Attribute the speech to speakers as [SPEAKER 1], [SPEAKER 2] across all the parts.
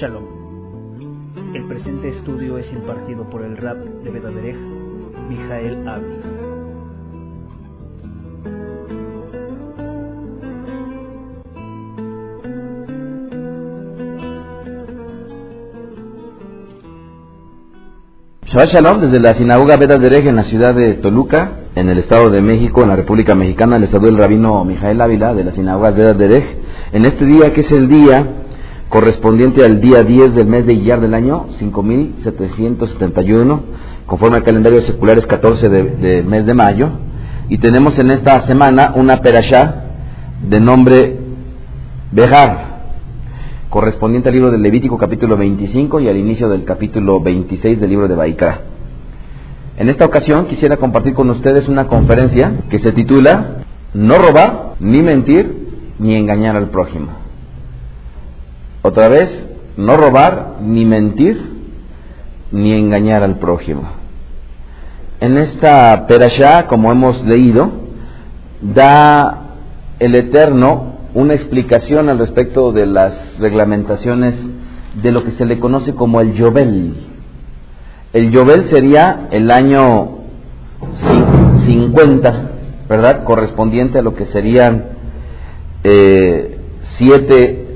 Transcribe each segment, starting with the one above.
[SPEAKER 1] Shalom. El presente estudio es impartido por el rap de Bedaderech, Mijael Abdi.
[SPEAKER 2] Shabbat Shalom desde la sinagoga de en la ciudad de Toluca, en el Estado de México, en la República Mexicana. Les saluda el rabino Mijael Ávila de la sinagoga de En este día, que es el día correspondiente al día 10 del mes de Iyar del año 5771, conforme al calendario secular es 14 del de mes de mayo. Y tenemos en esta semana una perashá de nombre Bejar correspondiente al libro del Levítico capítulo 25 y al inicio del capítulo 26 del libro de Baikra. En esta ocasión quisiera compartir con ustedes una conferencia que se titula No robar, ni mentir, ni engañar al prójimo. Otra vez, no robar, ni mentir, ni engañar al prójimo. En esta perashá, como hemos leído, da el Eterno una explicación al respecto de las reglamentaciones de lo que se le conoce como el Yobel. El Yobel sería el año 50, ¿verdad? Correspondiente a lo que serían eh, siete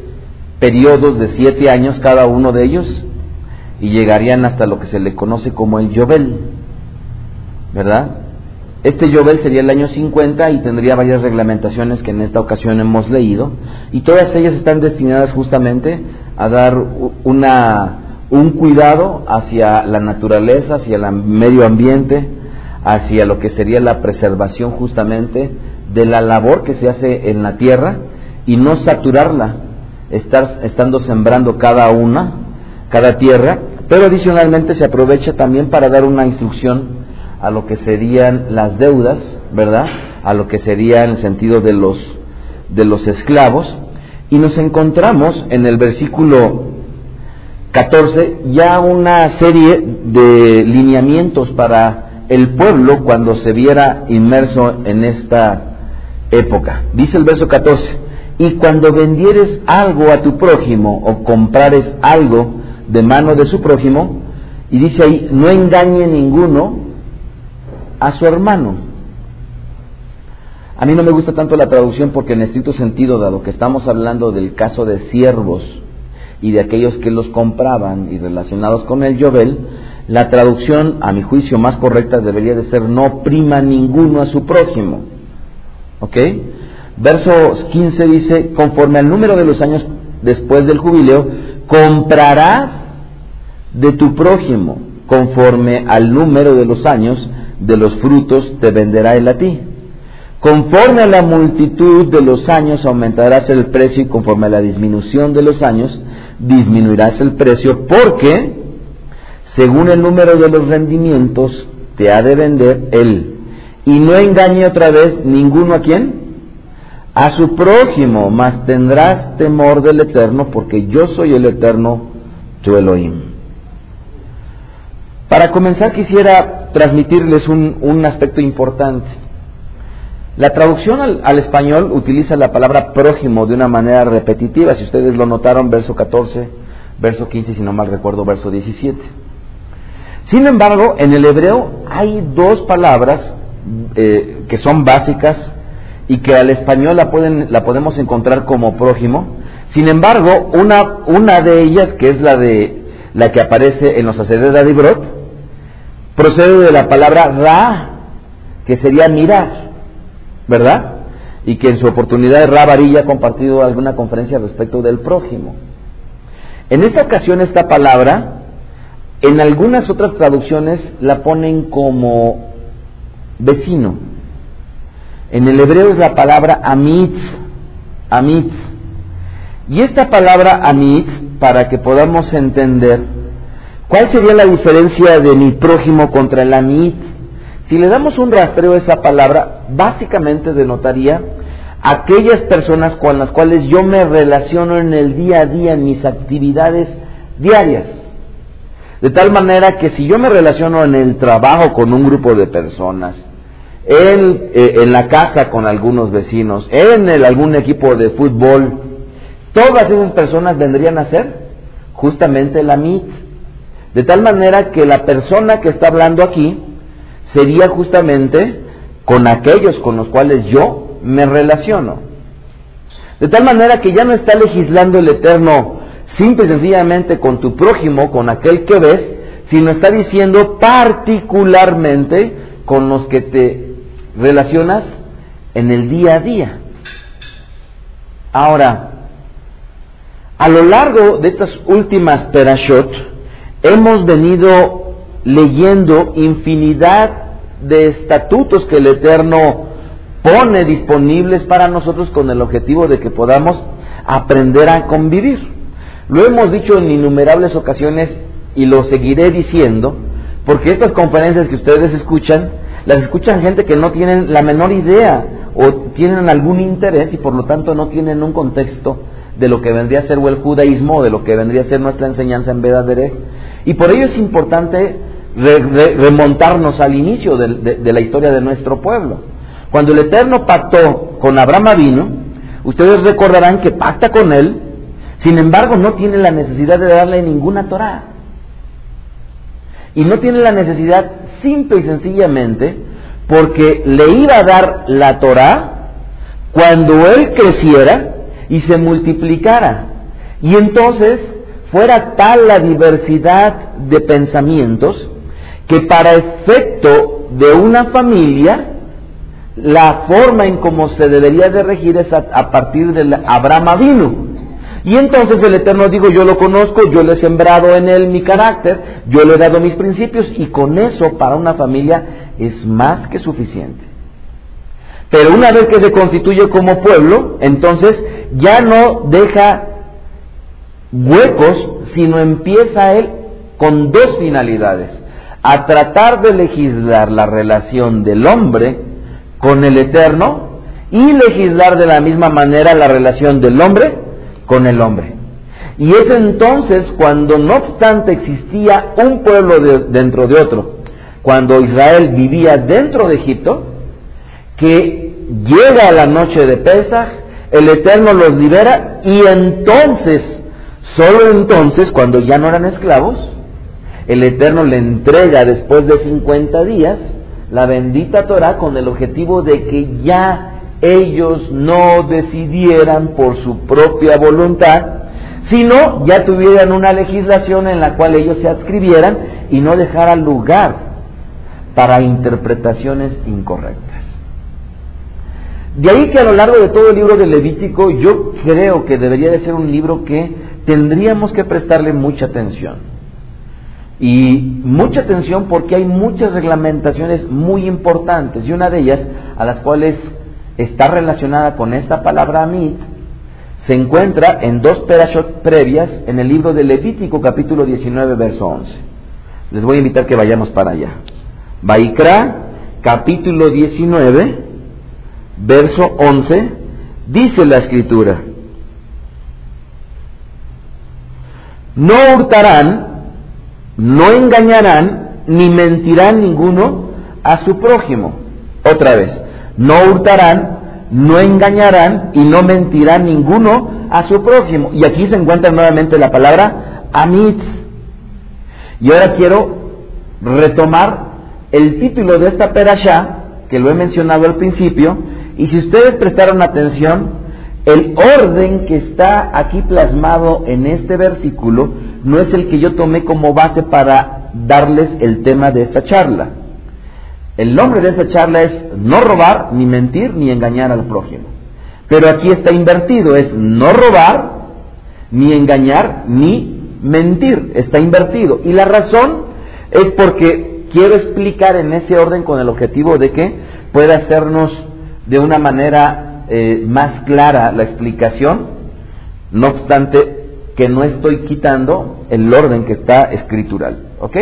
[SPEAKER 2] periodos de siete años cada uno de ellos y llegarían hasta lo que se le conoce como el Yobel, ¿verdad? Este Yobel sería el año 50 y tendría varias reglamentaciones que en esta ocasión hemos leído y todas ellas están destinadas justamente a dar una, un cuidado hacia la naturaleza, hacia el medio ambiente, hacia lo que sería la preservación justamente de la labor que se hace en la tierra y no saturarla, estar estando sembrando cada una, cada tierra, pero adicionalmente se aprovecha también para dar una instrucción a lo que serían las deudas, ¿verdad? A lo que sería en el sentido de los, de los esclavos. Y nos encontramos en el versículo 14 ya una serie de lineamientos para el pueblo cuando se viera inmerso en esta época. Dice el verso 14, y cuando vendieres algo a tu prójimo o comprares algo de mano de su prójimo, y dice ahí, no engañe ninguno, a su hermano. A mí no me gusta tanto la traducción porque en estricto sentido, dado que estamos hablando del caso de siervos y de aquellos que los compraban y relacionados con el Yobel, la traducción, a mi juicio, más correcta debería de ser no prima ninguno a su prójimo. ¿Ok? Verso 15 dice, conforme al número de los años después del jubileo, comprarás de tu prójimo, conforme al número de los años de los frutos te venderá él a ti. Conforme a la multitud de los años aumentarás el precio y conforme a la disminución de los años disminuirás el precio porque según el número de los rendimientos te ha de vender él. Y no engañe otra vez ninguno a quién? A su prójimo, mas tendrás temor del Eterno porque yo soy el Eterno, tu Elohim. Para comenzar quisiera transmitirles un, aspecto importante. La traducción al, español utiliza la palabra prójimo de una manera repetitiva, si ustedes lo notaron, verso 14, verso 15, si no mal recuerdo, verso 17. Sin embargo, en el hebreo hay dos palabras eh, que son básicas y que al español la, la podemos encontrar como prójimo. Sin embargo, una, de ellas, que es la de la que aparece en los sacerdotes de Adibrot, procede de la palabra ra, que sería mirar, ¿verdad? Y que en su oportunidad Ra Varilla ha compartido alguna conferencia respecto del prójimo. En esta ocasión esta palabra, en algunas otras traducciones la ponen como vecino. En el hebreo es la palabra amitz, amitz. Y esta palabra amitz, para que podamos entender, ¿cuál sería la diferencia de mi prójimo contra el amitz? Si le damos un rastreo a esa palabra, básicamente denotaría aquellas personas con las cuales yo me relaciono en el día a día, en mis actividades diarias. De tal manera que si yo me relaciono en el trabajo con un grupo de personas, en, eh, en la casa con algunos vecinos, en algún equipo de fútbol, todas esas personas vendrían a ser justamente la MIT. De tal manera que la persona que está hablando aquí sería justamente con aquellos con los cuales yo me relaciono. De tal manera que ya no está legislando el Eterno simple y sencillamente con tu prójimo, con aquel que ves, sino está diciendo particularmente con los que te relacionas en el día a día. Ahora, a lo largo de estas últimas perashot, hemos venido leyendo infinidad de estatutos que el Eterno pone disponibles para nosotros con el objetivo de que podamos aprender a convivir. Lo hemos dicho en innumerables ocasiones y lo seguiré diciendo, porque estas conferencias que ustedes escuchan, las escuchan gente que no tienen la menor idea o tienen algún interés y por lo tanto no tienen un contexto de lo que vendría a ser el judaísmo de lo que vendría a ser nuestra enseñanza en Vedadere. Y por ello es importante remontarnos al inicio de, la historia de nuestro pueblo. Cuando el Eterno pactó con Abraham vino, ustedes recordarán que pacta con él, sin embargo no tiene la necesidad de darle ninguna Torah. Y no tiene la necesidad simple y sencillamente porque le iba a dar la Torah cuando él creciera y se multiplicara. Y entonces fuera tal la diversidad de pensamientos que para efecto de una familia, la forma en cómo se debería de regir es a, partir de Abraham vino. Y entonces el Eterno dijo, yo lo conozco, yo le he sembrado en él mi carácter, yo le he dado mis principios y con eso para una familia es más que suficiente. Pero una vez que se constituye como pueblo, entonces ya no deja huecos, sino empieza él con dos finalidades a tratar de legislar la relación del hombre con el eterno y legislar de la misma manera la relación del hombre con el hombre. Y es entonces cuando no obstante existía un pueblo dentro de otro, cuando Israel vivía dentro de Egipto, que llega la noche de Pesach, el Eterno los libera y entonces, solo entonces, cuando ya no eran esclavos, el Eterno le entrega después de 50 días la bendita Torah con el objetivo de que ya ellos no decidieran por su propia voluntad, sino ya tuvieran una legislación en la cual ellos se adscribieran y no dejara lugar para interpretaciones incorrectas. De ahí que a lo largo de todo el libro de Levítico yo creo que debería de ser un libro que tendríamos que prestarle mucha atención. Y mucha atención porque hay muchas reglamentaciones muy importantes y una de ellas, a las cuales está relacionada con esta palabra amit, se encuentra en dos perashot previas en el libro de Levítico capítulo 19 verso 11. Les voy a invitar que vayamos para allá. Baikra capítulo 19 verso 11 dice la escritura, no hurtarán no engañarán ni mentirán ninguno a su prójimo. Otra vez, no hurtarán, no engañarán y no mentirán ninguno a su prójimo. Y aquí se encuentra nuevamente la palabra amitz. Y ahora quiero retomar el título de esta perashá, que lo he mencionado al principio, y si ustedes prestaron atención, el orden que está aquí plasmado en este versículo no es el que yo tomé como base para darles el tema de esta charla. El nombre de esta charla es no robar, ni mentir, ni engañar al prójimo. Pero aquí está invertido, es no robar, ni engañar, ni mentir. Está invertido. Y la razón es porque quiero explicar en ese orden con el objetivo de que pueda hacernos de una manera eh, más clara la explicación, no obstante que no estoy quitando el orden que está escritural. ¿Ok?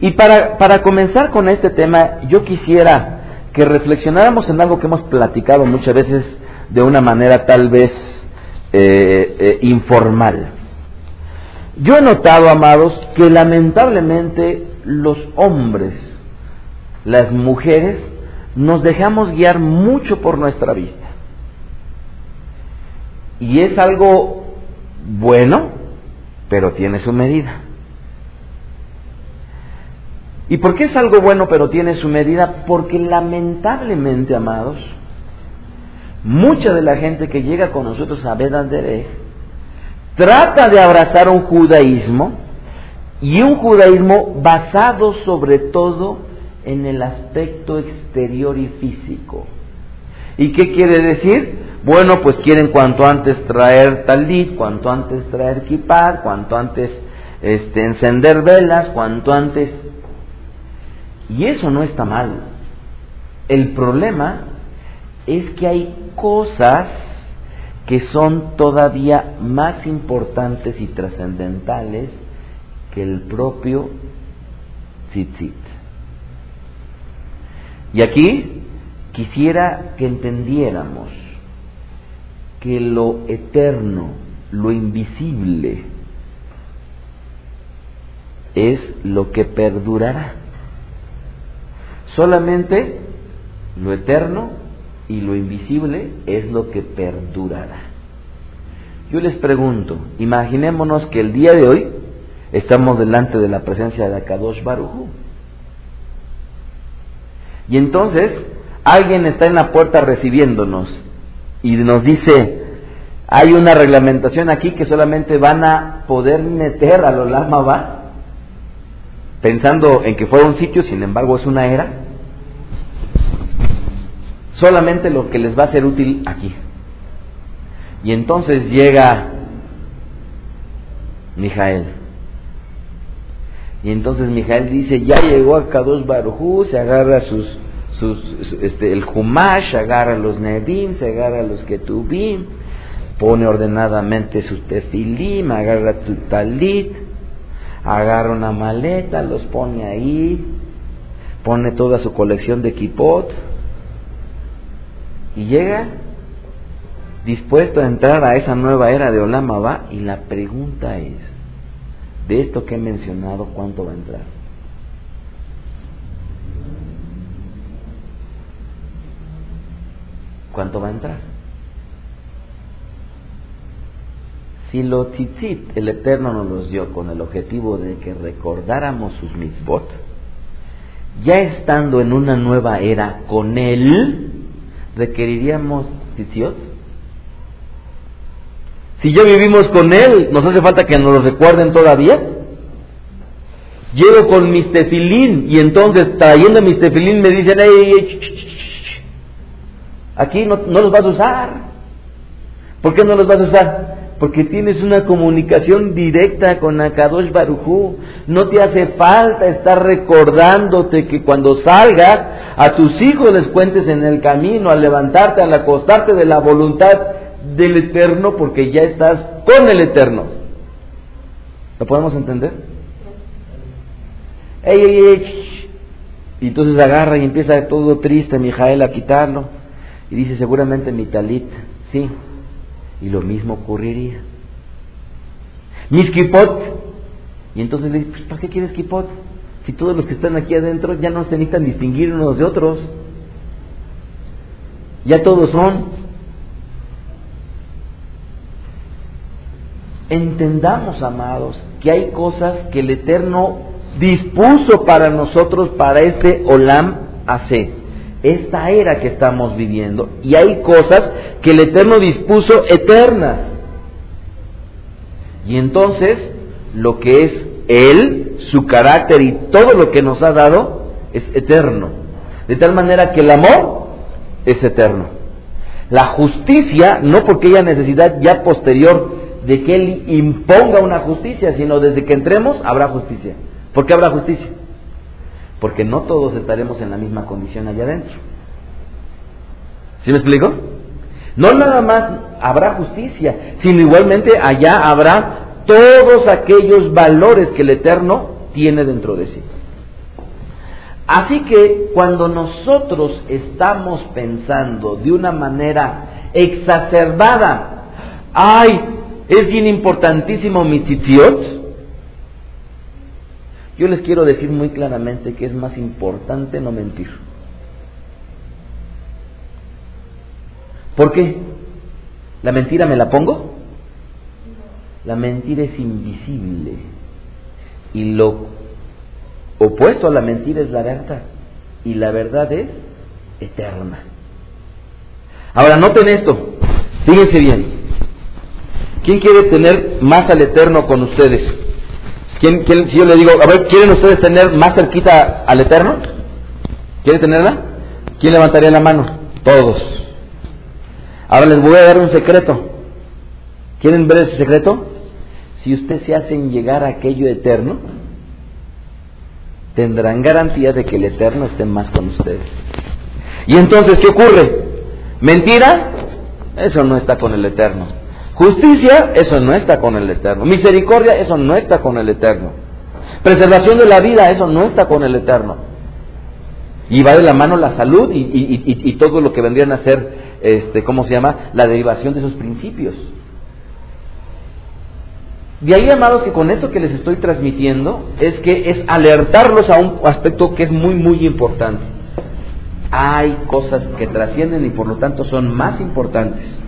[SPEAKER 2] Y para, para comenzar con este tema, yo quisiera que reflexionáramos en algo que hemos platicado muchas veces de una manera tal vez eh, eh, informal. Yo he notado, amados, que lamentablemente los hombres, las mujeres, nos dejamos guiar mucho por nuestra vista. Y es algo bueno, pero tiene su medida. ¿Y por qué es algo bueno pero tiene su medida? Porque lamentablemente, amados, mucha de la gente que llega con nosotros a Vedandere trata de abrazar un judaísmo y un judaísmo basado sobre todo en el aspecto exterior y físico. ¿Y qué quiere decir? Bueno, pues quieren cuanto antes traer talit, cuanto antes traer kippah, cuanto antes este, encender velas, cuanto antes y eso no está mal. El problema es que hay cosas que son todavía más importantes y trascendentales que el propio tzitzit. Y aquí quisiera que entendiéramos que lo eterno, lo invisible, es lo que perdurará. Solamente lo eterno y lo invisible es lo que perdurará. Yo les pregunto, imaginémonos que el día de hoy estamos delante de la presencia de Akadosh Baruchu. Y entonces alguien está en la puerta recibiéndonos y nos dice, hay una reglamentación aquí que solamente van a poder meter a lo lama va, pensando en que fuera un sitio, sin embargo es una era solamente lo que les va a ser útil aquí. Y entonces llega Mijael. Y entonces Mijael dice, ya llegó a Kadosh Barujú, se agarra sus, sus, este, el Humash, agarra los Nedim, se agarra los Ketubim, pone ordenadamente sus tefilim, agarra su talit, agarra una maleta, los pone ahí, pone toda su colección de kipot, y llega dispuesto a entrar a esa nueva era de Olama va y la pregunta es, de esto que he mencionado, ¿cuánto va a entrar? ¿Cuánto va a entrar? Si lo tzitzit, el Eterno nos los dio con el objetivo de que recordáramos sus mitzvot, ya estando en una nueva era con Él, requeriríamos tzitzit? Si ya vivimos con Él, ¿nos hace falta que nos lo recuerden todavía? Llego con mis tefilín y entonces trayendo mis tefilín me dicen, hey, aquí no, no los vas a usar. ¿Por qué no los vas a usar? Porque tienes una comunicación directa con Akadosh Barujú. No te hace falta estar recordándote que cuando salgas a tus hijos les cuentes en el camino, al levantarte, al acostarte de la voluntad del Eterno, porque ya estás con el Eterno. ¿Lo podemos entender? ¡Ey, ey, ey! Y entonces agarra y empieza todo triste Mijael a quitarlo. Y dice seguramente mi talit, sí, y lo mismo ocurriría. Mis kipot. Y entonces le dice, pues, ¿para qué quieres kipot? Si todos los que están aquí adentro ya no se necesitan distinguir unos de otros. Ya todos son. Entendamos, amados, que hay cosas que el Eterno dispuso para nosotros, para este Olam AC esta era que estamos viviendo y hay cosas que el Eterno dispuso eternas. Y entonces lo que es Él, su carácter y todo lo que nos ha dado es eterno. De tal manera que el amor es eterno. La justicia, no porque haya necesidad ya posterior de que Él imponga una justicia, sino desde que entremos habrá justicia. ¿Por qué habrá justicia? Porque no todos estaremos en la misma condición allá adentro. ¿Sí me explico? No nada más habrá justicia, sino igualmente allá habrá todos aquellos valores que el Eterno tiene dentro de sí. Así que cuando nosotros estamos pensando de una manera exacerbada, ay, es bien importantísimo mi tzitziot, yo les quiero decir muy claramente que es más importante no mentir. ¿Por qué? ¿La mentira me la pongo? La mentira es invisible. Y lo opuesto a la mentira es la verdad. Y la verdad es eterna. Ahora, noten esto. Fíjense bien. ¿Quién quiere tener más al eterno con ustedes? ¿Quién, si yo le digo, a ver, ¿quieren ustedes tener más cerquita al eterno? ¿Quieren tenerla? ¿Quién levantaría la mano? Todos. Ahora les voy a dar un secreto. ¿Quieren ver ese secreto? Si ustedes se hacen llegar a aquello eterno, tendrán garantía de que el eterno esté más con ustedes. Y entonces, ¿qué ocurre? ¿Mentira? Eso no está con el eterno. Justicia, eso no está con el eterno. Misericordia, eso no está con el eterno. Preservación de la vida, eso no está con el eterno. Y va de la mano la salud y, y todo lo que vendrían a ser este, ¿cómo se llama? La derivación de esos principios. De ahí, amados, que con esto que les estoy transmitiendo es que es alertarlos a un aspecto que es muy, muy importante. Hay cosas que trascienden y por lo tanto son más importantes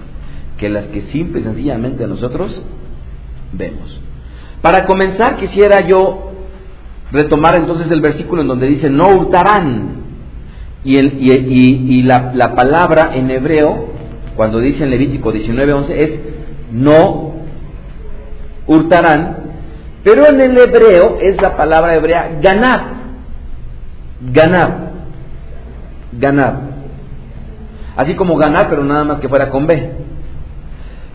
[SPEAKER 2] que las que simple y sencillamente nosotros vemos. Para comenzar, quisiera yo retomar entonces el versículo en donde dice, no hurtarán. Y, el, y, y, la, la, palabra en hebreo, cuando dice en Levítico 19:11, es no hurtarán, pero en el hebreo es la palabra hebrea ganab. Ganab. Ganab. Así como ganar, pero nada más que fuera con B.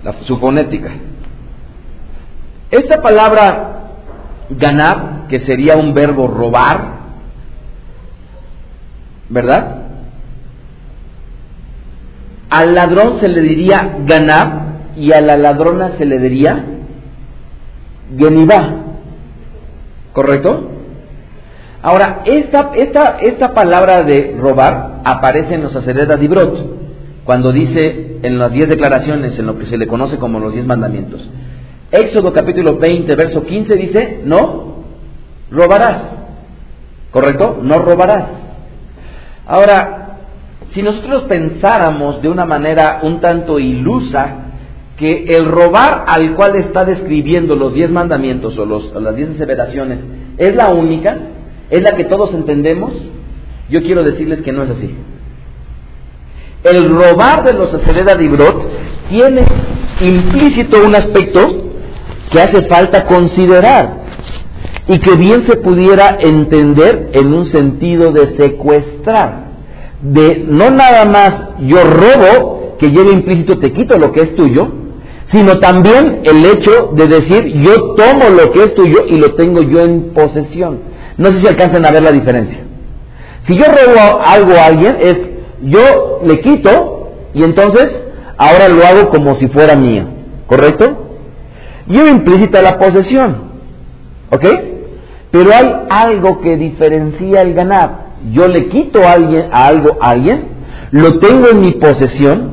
[SPEAKER 2] La, su fonética. Esta palabra ganab, que sería un verbo robar, ¿verdad? Al ladrón se le diría ganab y a la ladrona se le diría genibá. ¿Correcto? Ahora, esta, esta, esta palabra de robar aparece en los de Dibrot, cuando dice en las diez declaraciones, en lo que se le conoce como los diez mandamientos. Éxodo capítulo 20, verso 15 dice, no robarás. ¿Correcto? No robarás. Ahora, si nosotros pensáramos de una manera un tanto ilusa que el robar al cual está describiendo los diez mandamientos o, las diez aseveraciones es la única, es la que todos entendemos, yo quiero decirles que no es así. El robar de los Asereda Dibrot tiene implícito un aspecto que hace falta considerar y que bien se pudiera entender en un sentido de secuestrar, de no nada más yo robo, que lleve implícito te quito lo que es tuyo, sino también el hecho de decir yo tomo lo que es tuyo y lo tengo yo en posesión. No sé si alcanzan a ver la diferencia. Si yo robo algo a alguien es yo le quito y entonces ahora lo hago como si fuera mío, ¿correcto? Yo implícita la posesión, ¿ok? Pero hay algo que diferencia el ganar. Yo le quito a, alguien, a algo a alguien, lo tengo en mi posesión,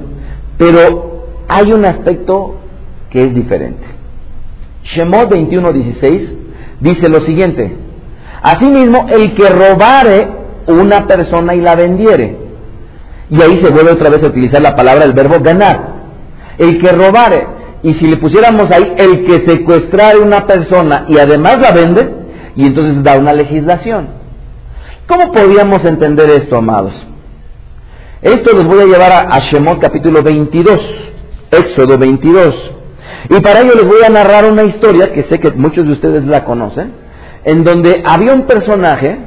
[SPEAKER 2] pero hay un aspecto que es diferente. Shemot 21:16 dice lo siguiente: Asimismo, el que robare una persona y la vendiere, y ahí se vuelve otra vez a utilizar la palabra, el verbo ganar. El que robare, y si le pusiéramos ahí el que secuestrare una persona y además la vende, y entonces da una legislación. ¿Cómo podríamos entender esto, amados? Esto les voy a llevar a, Shemot capítulo 22, Éxodo 22. Y para ello les voy a narrar una historia que sé que muchos de ustedes la conocen, en donde había un personaje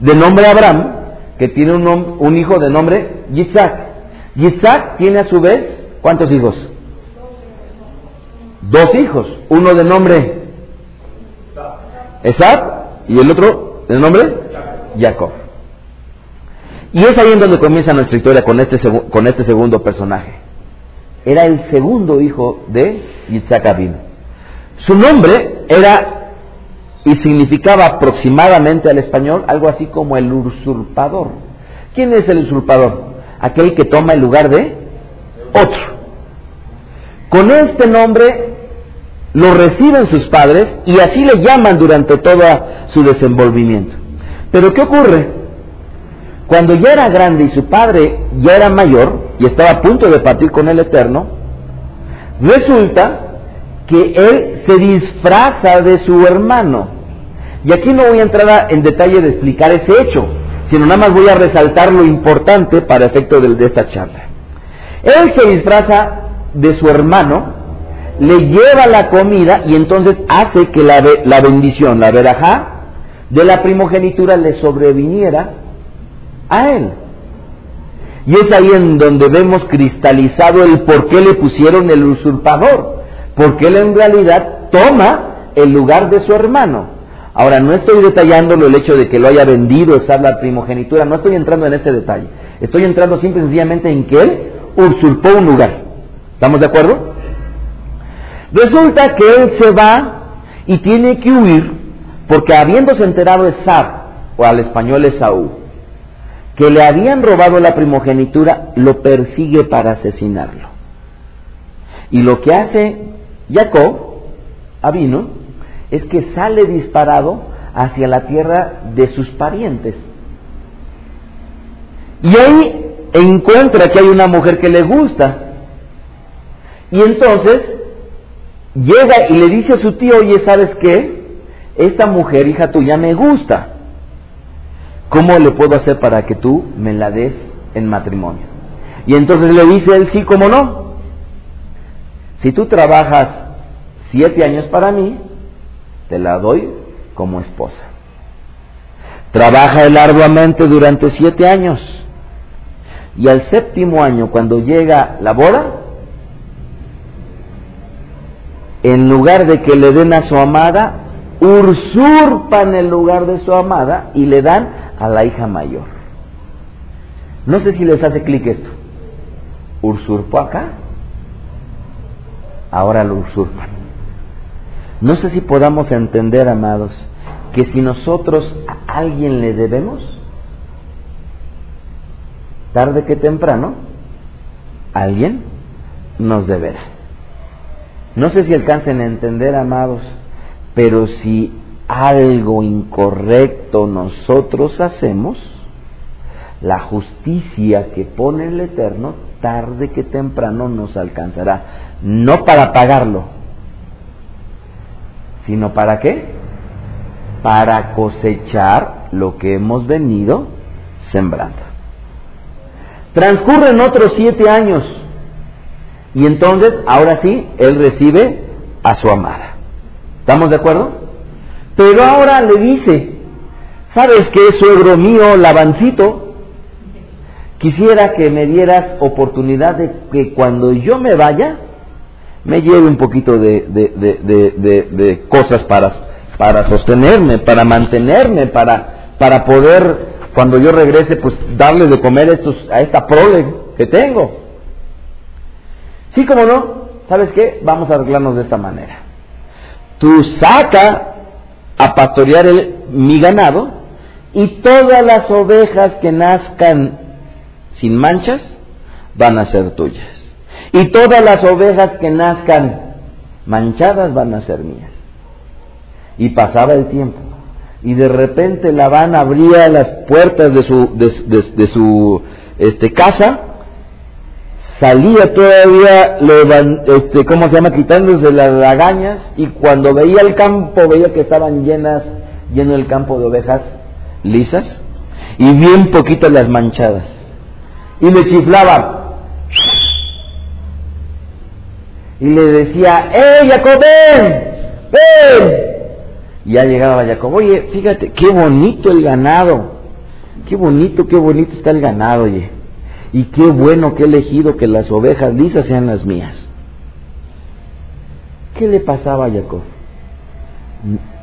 [SPEAKER 2] de nombre Abraham que tiene un, un hijo de nombre Yitzhak. Yitzhak tiene a su vez, ¿cuántos hijos? Dos hijos, uno de nombre Esab y el otro, ¿el nombre? Jacob. Y es ahí en donde comienza nuestra historia con este, este segundo personaje. Era el segundo hijo de Yitzhak Abin. Su nombre era y significaba aproximadamente al español algo así como el usurpador. ¿Quién es el usurpador? Aquel que toma el lugar de otro. Con este nombre lo reciben sus padres y así le llaman durante todo su desenvolvimiento. Pero ¿qué ocurre? Cuando ya era grande y su padre ya era mayor y estaba a punto de partir con el Eterno, resulta que él se disfraza de su hermano. Y aquí no voy a entrar en detalle de explicar ese hecho, sino nada más voy a resaltar lo importante para efecto de, de esta charla. Él se disfraza de su hermano, le lleva la comida y entonces hace que la, la bendición, la verajá, de la primogenitura le sobreviniera a él. Y es ahí en donde vemos cristalizado el por qué le pusieron el usurpador, porque él en realidad toma el lugar de su hermano. Ahora, no estoy detallándolo el hecho de que lo haya vendido, esa la primogenitura, no estoy entrando en ese detalle. Estoy entrando simple y sencillamente en que él usurpó un lugar. ¿Estamos de acuerdo? Resulta que él se va y tiene que huir porque habiéndose enterado Esab, o al español Esaú, que le habían robado la primogenitura, lo persigue para asesinarlo. Y lo que hace Jacob, Abino, es que sale disparado hacia la tierra de sus parientes. Y ahí encuentra que hay una mujer que le gusta. Y entonces llega y le dice a su tío, oye, ¿sabes qué? Esta mujer, hija tuya, me gusta. ¿Cómo le puedo hacer para que tú me la des en matrimonio? Y entonces le dice él, sí, cómo no. Si tú trabajas siete años para mí, te la doy como esposa. Trabaja él arduamente durante siete años. Y al séptimo año, cuando llega la boda, en lugar de que le den a su amada, usurpan el lugar de su amada y le dan a la hija mayor. No sé si les hace clic esto. Usurpó acá, ahora lo usurpan. No sé si podamos entender, amados, que si nosotros a alguien le debemos, tarde que temprano, alguien nos deberá. No sé si alcancen a entender, amados, pero si algo incorrecto nosotros hacemos, la justicia que pone el Eterno, tarde que temprano nos alcanzará. No para pagarlo, sino para qué? Para cosechar lo que hemos venido sembrando. Transcurren otros siete años y entonces, ahora sí, él recibe a su amada. ¿Estamos de acuerdo? Pero ahora le dice, ¿sabes qué, suegro mío, Lavancito? Quisiera que me dieras oportunidad de que cuando yo me vaya, me lleve un poquito de, de, cosas para, para sostenerme, para mantenerme, para, para poder, cuando yo regrese, pues darle de comer estos, a esta prole que tengo. Sí, como no, ¿sabes qué? Vamos a arreglarnos de esta manera. Tú saca a pastorear mi ganado y todas las ovejas que nazcan sin manchas van a ser tuyas. Y todas las ovejas que nazcan manchadas van a ser mías. Y pasaba el tiempo. Y de repente la van abría las puertas de su, de, su este, casa salía todavía, este, ¿cómo se llama?, quitándose las lagañas y cuando veía el campo veía que estaban llenas, lleno el campo de ovejas lisas y bien poquitas las manchadas. Y le chiflaba. Y le decía, ¡eh, Jacob, ven! ¡Ven! Y ya llegaba Jacob, oye, fíjate, qué bonito el ganado. Qué bonito, qué bonito está el ganado, oye. Y qué bueno que he elegido que las ovejas lisas sean las mías. ¿Qué le pasaba a Jacob?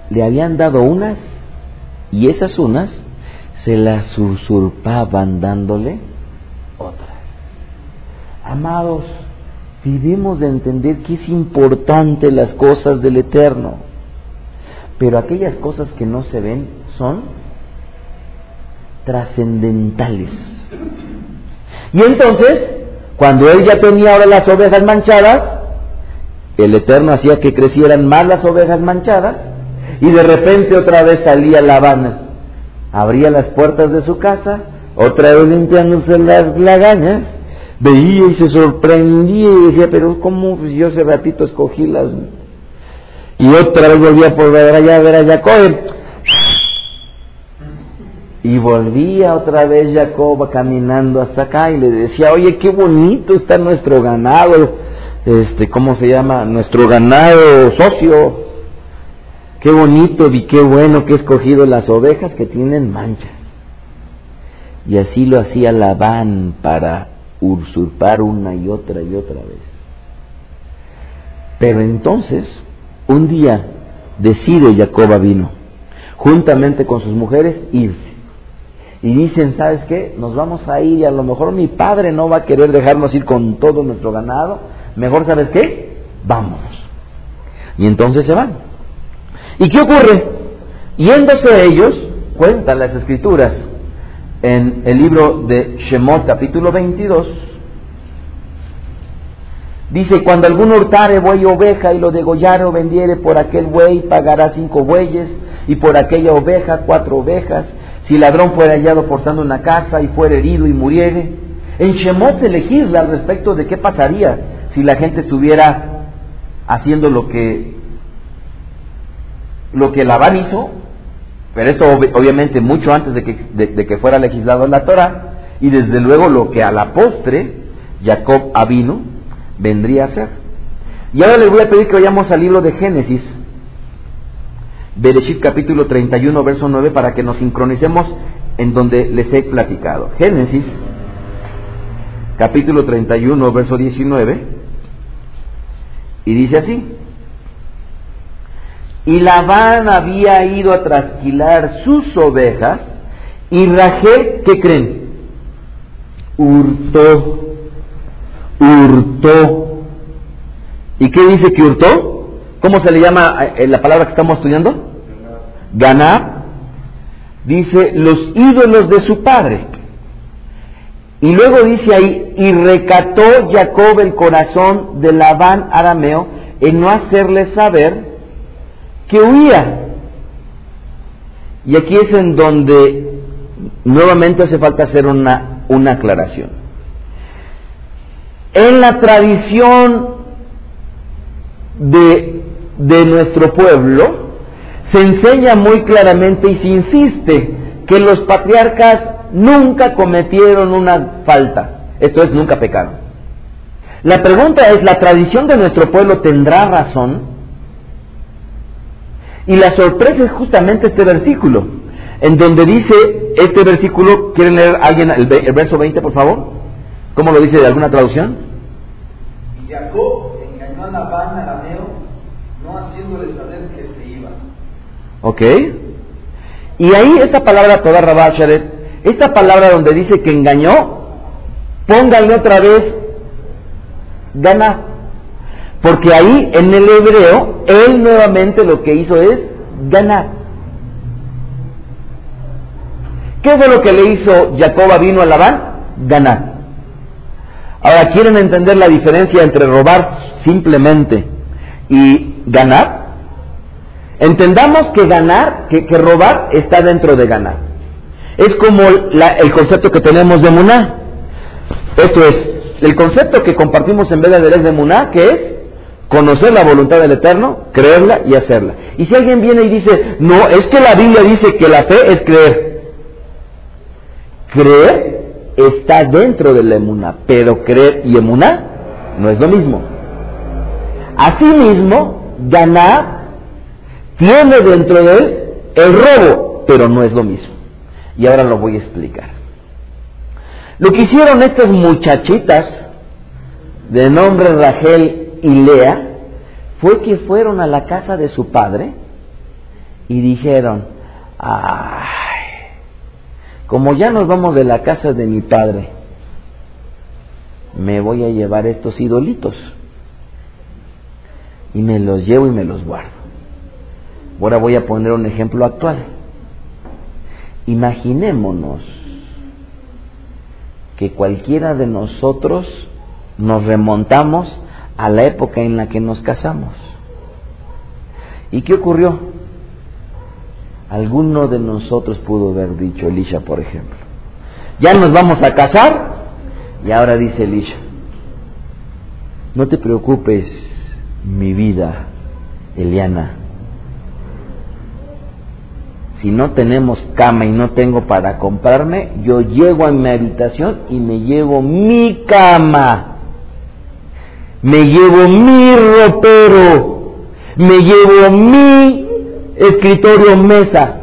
[SPEAKER 2] Le habían dado unas y esas unas se las usurpaban dándole otras. Amados, debemos de entender que es importante las cosas del Eterno, pero aquellas cosas que no se ven son trascendentales. Y entonces, cuando él ya tenía ahora las ovejas manchadas, el Eterno hacía que crecieran más las ovejas manchadas y de repente otra vez salía la Habana, abría las puertas de su casa, otra vez limpiándose las lagañas, veía y se sorprendía y decía, pero ¿cómo pues yo ese ratito escogí las... Y otra vez volvía por ver allá ver a Jacob. Y volvía otra vez Jacob caminando hasta acá y le decía, oye, qué bonito está nuestro ganado este, ¿cómo se llama? Nuestro ganado socio. Qué bonito y qué bueno que he escogido las ovejas que tienen manchas. Y así lo hacía Labán para usurpar una y otra y otra vez. Pero entonces, un día decide Jacoba vino, juntamente con sus mujeres, irse. Y dicen, ¿sabes qué? Nos vamos a ir y a lo mejor mi padre no va a querer dejarnos ir con todo nuestro ganado mejor sabes qué, vámonos. Y entonces se van. ¿Y qué ocurre? Yéndose ellos, cuentan las escrituras en el libro de Shemot capítulo 22, dice, cuando alguno hurtare buey o oveja y lo degollare o vendiere por aquel buey, pagará cinco bueyes y por aquella oveja cuatro ovejas. Si ladrón fuera hallado forzando una casa y fuera herido y muriere, en Shemot se legisla al respecto de qué pasaría si la gente estuviera haciendo lo que lo que Labán hizo, pero esto obviamente mucho antes de que, fuera legislado en la Torah, y desde luego lo que a la postre Jacob Avino vendría a ser. Y ahora les voy a pedir que vayamos al libro de Génesis, Bereshit capítulo 31, verso 9, para que nos sincronicemos en donde les he platicado. Génesis capítulo 31, verso 19. Y dice así. Y Labán había ido a trasquilar sus ovejas y Rachel, ¿qué creen? Hurtó, hurtó. ¿Y qué dice que hurtó? ¿Cómo se le llama eh, la palabra que estamos estudiando? Ganar. Dice los ídolos de su padre. Y luego dice ahí, y recató Jacob el corazón de Labán arameo en no hacerle saber que huía. Y aquí es en donde nuevamente hace falta hacer una, una aclaración. En la tradición de, de nuestro pueblo se enseña muy claramente y se insiste que los patriarcas nunca cometieron una falta. Esto es, nunca pecaron. La pregunta es, ¿la tradición de nuestro pueblo tendrá razón? Y la sorpresa es justamente este versículo, en donde dice este versículo, ¿quieren leer alguien el, verso 20, por favor? ¿Cómo lo dice de alguna traducción?
[SPEAKER 1] Y Jacob engañó a Labán arameo, no haciéndole saber que se iba.
[SPEAKER 2] Ok. Y ahí esa palabra toda Rabasharet esta palabra donde dice que engañó, pónganle otra vez gana. Porque ahí en el hebreo, él nuevamente lo que hizo es ganar. ¿Qué fue lo que le hizo Jacob vino a Labán? Ganar. Ahora, ¿quieren entender la diferencia entre robar simplemente y ganar? Entendamos que ganar, que, que robar está dentro de ganar. Es como el concepto que tenemos de Muná. Esto es, el concepto que compartimos en vez de Muná, que es conocer la voluntad del Eterno, creerla y hacerla. Y si alguien viene y dice, no, es que la Biblia dice que la fe es creer. Creer está dentro de la emuná, pero creer y emuná no es lo mismo. Asimismo, ganar tiene dentro de él el robo, pero no es lo mismo. Y ahora lo voy a explicar. Lo que hicieron estas muchachitas de nombre Rachel y Lea fue que fueron a la casa de su padre y dijeron, ay, como ya nos vamos de la casa de mi padre, me voy a llevar estos idolitos y me los llevo y me los guardo. Ahora voy a poner un ejemplo actual. Imaginémonos que cualquiera de nosotros nos remontamos a la época en la que nos casamos. ¿Y qué ocurrió? Alguno de nosotros pudo haber dicho, Elisha, por ejemplo, ya nos vamos a casar y ahora dice Elisha, no te preocupes, mi vida, Eliana, si no tenemos cama y no tengo para comprarme, yo llego a mi habitación y me llevo mi cama, me llevo mi ropero, me llevo mi escritorio mesa.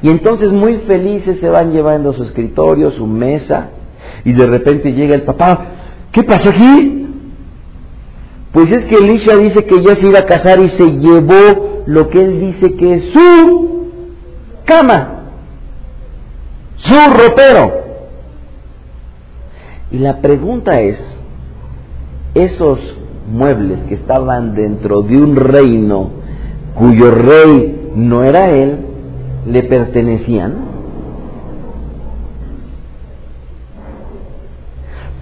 [SPEAKER 2] Y entonces muy felices se van llevando su escritorio, su mesa, y de repente llega el papá, ¿qué pasó aquí? Pues es que Elisha dice que ya se iba a casar y se llevó lo que él dice que es su cama, su ropero. Y la pregunta es, esos muebles que estaban dentro de un reino cuyo rey no era él, le pertenecían?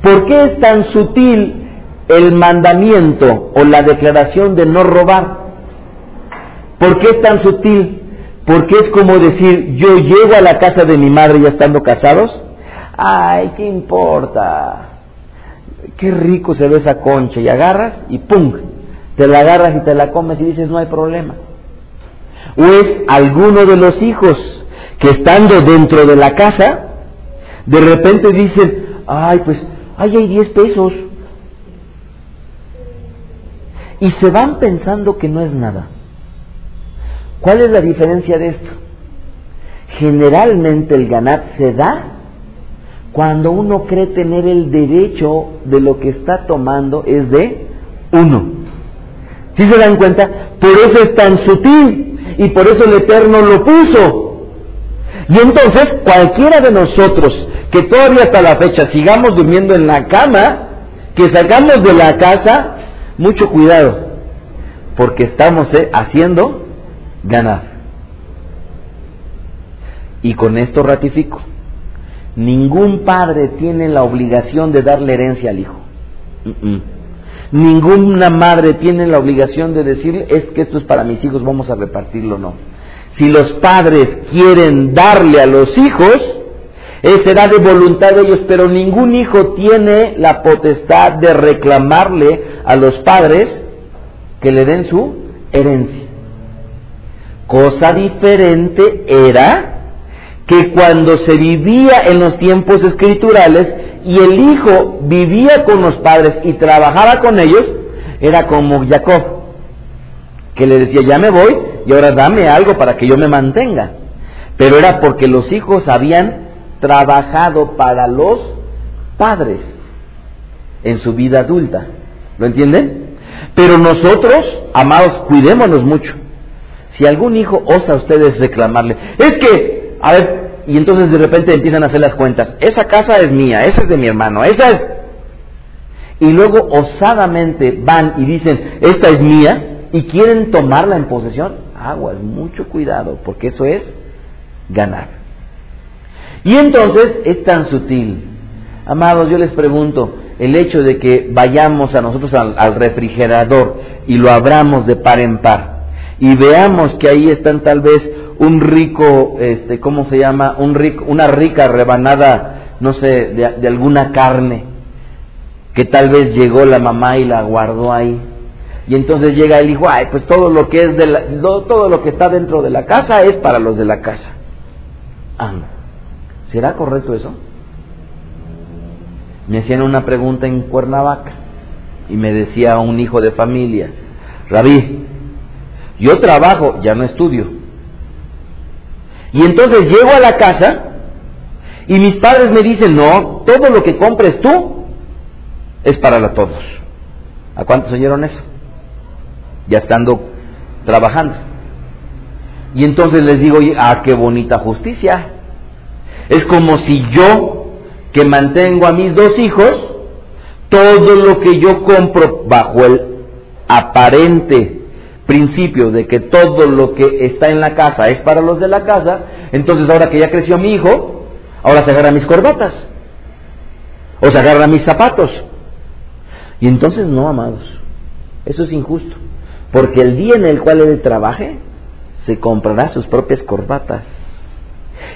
[SPEAKER 2] ¿Por qué es tan sutil el mandamiento o la declaración de no robar? ¿Por qué es tan sutil? Porque es como decir, yo llego a la casa de mi madre ya estando casados. Ay, ¿qué importa? Qué rico se ve esa concha. Y agarras y ¡pum! Te la agarras y te la comes y dices, no hay problema. O es alguno de los hijos que estando dentro de la casa, de repente dicen, ay, pues ay, hay 10 pesos. Y se van pensando que no es nada. ¿Cuál es la diferencia de esto? Generalmente el ganar se da cuando uno cree tener el derecho de lo que está tomando es de uno. ¿Sí se dan cuenta? Por eso es tan sutil y por eso el Eterno lo puso. Y entonces cualquiera de nosotros que todavía hasta la fecha sigamos durmiendo en la cama, que sacamos de la casa, mucho cuidado, porque estamos eh, haciendo ganar. Y con esto ratifico, ningún padre tiene la obligación de darle herencia al hijo. Ninguna madre tiene la obligación de decirle, es que esto es para mis hijos, vamos a repartirlo, no. Si los padres quieren darle a los hijos, será de voluntad de ellos, pero ningún hijo tiene la potestad de reclamarle a los padres que le den su herencia. Cosa diferente era que cuando se vivía en los tiempos escriturales y el hijo vivía con los padres y trabajaba con ellos, era como Jacob, que le decía, ya me voy y ahora dame algo para que yo me mantenga. Pero era porque los hijos habían trabajado para los padres en su vida adulta. ¿Lo entienden? Pero nosotros, amados, cuidémonos mucho. Si algún hijo osa a ustedes reclamarle, es que, a ver, y entonces de repente empiezan a hacer las cuentas, esa casa es mía, esa es de mi hermano, esa es... Y luego osadamente van y dicen, esta es mía, y quieren tomarla en posesión, aguas, mucho cuidado, porque eso es ganar. Y entonces es tan sutil. Amados, yo les pregunto, el hecho de que vayamos a nosotros al, refrigerador y lo abramos de par en par y veamos que ahí están tal vez un rico, este, ¿cómo se llama? Un rico, una rica rebanada, no sé, de, alguna carne, que tal vez llegó la mamá y la guardó ahí. Y entonces llega el hijo, ay, pues todo lo que es de la, todo lo que está dentro de la casa es para los de la casa. ¿Será correcto eso? Me hacían una pregunta en Cuernavaca y me decía un hijo de familia, Rabí, yo trabajo, ya no estudio. Y entonces llego a la casa y mis padres me dicen, no, todo lo que compres tú es para todos. ¿A cuántos oyeron eso? Ya estando trabajando. Y entonces les digo, ah, qué bonita justicia. Es como si yo, que mantengo a mis dos hijos, todo lo que yo compro bajo el aparente principio de que todo lo que está en la casa es para los de la casa, entonces ahora que ya creció mi hijo, ahora se agarra mis corbatas, o se agarra mis zapatos. Y entonces no, amados, eso es injusto, porque el día en el cual él trabaje, se comprará sus propias corbatas.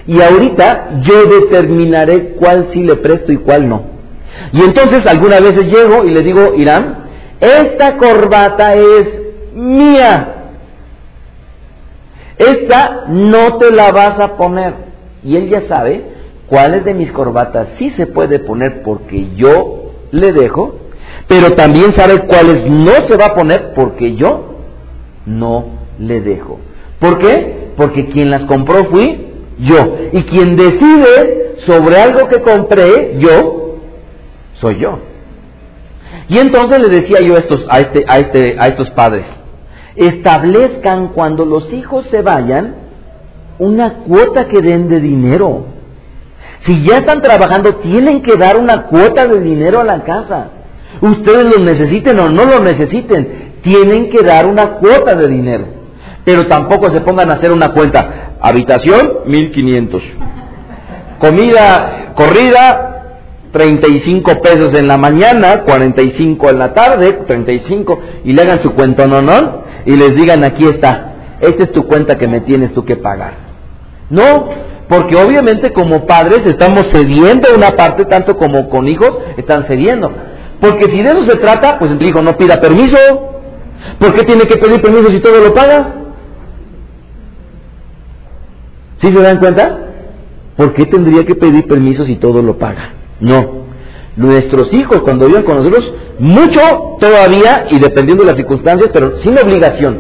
[SPEAKER 2] Y ahorita yo determinaré cuál sí le presto y cuál no. Y entonces algunas veces llego y le digo, Irán, esta corbata es mía. Esta no te la vas a poner. Y él ya sabe cuáles de mis corbatas sí se puede poner porque yo le dejo, pero también sabe cuáles no se va a poner porque yo no le dejo. ¿Por qué? Porque quien las compró fui yo. Y quien decide sobre algo que compré yo, soy yo. Y entonces le decía yo a estos, a, este, a, este, a estos padres, establezcan cuando los hijos se vayan una cuota que den de dinero. Si ya están trabajando, tienen que dar una cuota de dinero a la casa. Ustedes lo necesiten o no lo necesiten, tienen que dar una cuota de dinero. Pero tampoco se pongan a hacer una cuenta. Habitación, 1500. Comida corrida, 35 pesos en la mañana, 45 en la tarde, 35, y le hagan su cuenta, no, no, y les digan, aquí está, esta es tu cuenta que me tienes tú que pagar. No, porque obviamente como padres estamos cediendo una parte, tanto como con hijos están cediendo. Porque si de eso se trata, pues el hijo no pida permiso. ¿Por qué tiene que pedir permiso si todo lo paga? ¿Sí se dan cuenta? ¿Por qué tendría que pedir permiso si todo lo paga? No. Nuestros hijos, cuando viven con nosotros, mucho todavía, y dependiendo de las circunstancias, pero sin obligación.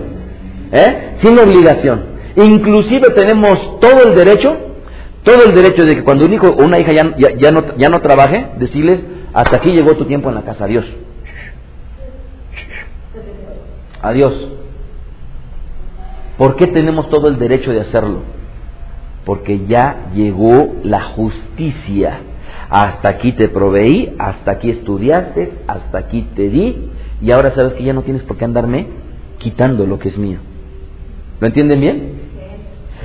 [SPEAKER 2] ¿eh? Sin obligación. Inclusive tenemos todo el derecho, todo el derecho de que cuando un hijo o una hija ya, ya, no, ya no trabaje, decirles, hasta aquí llegó tu tiempo en la casa, adiós. Adiós. ¿Por qué tenemos todo el derecho de hacerlo? Porque ya llegó la justicia hasta aquí te proveí, hasta aquí estudiaste, hasta aquí te di, y ahora sabes que ya no tienes por qué andarme quitando lo que es mío. ¿Lo entienden bien?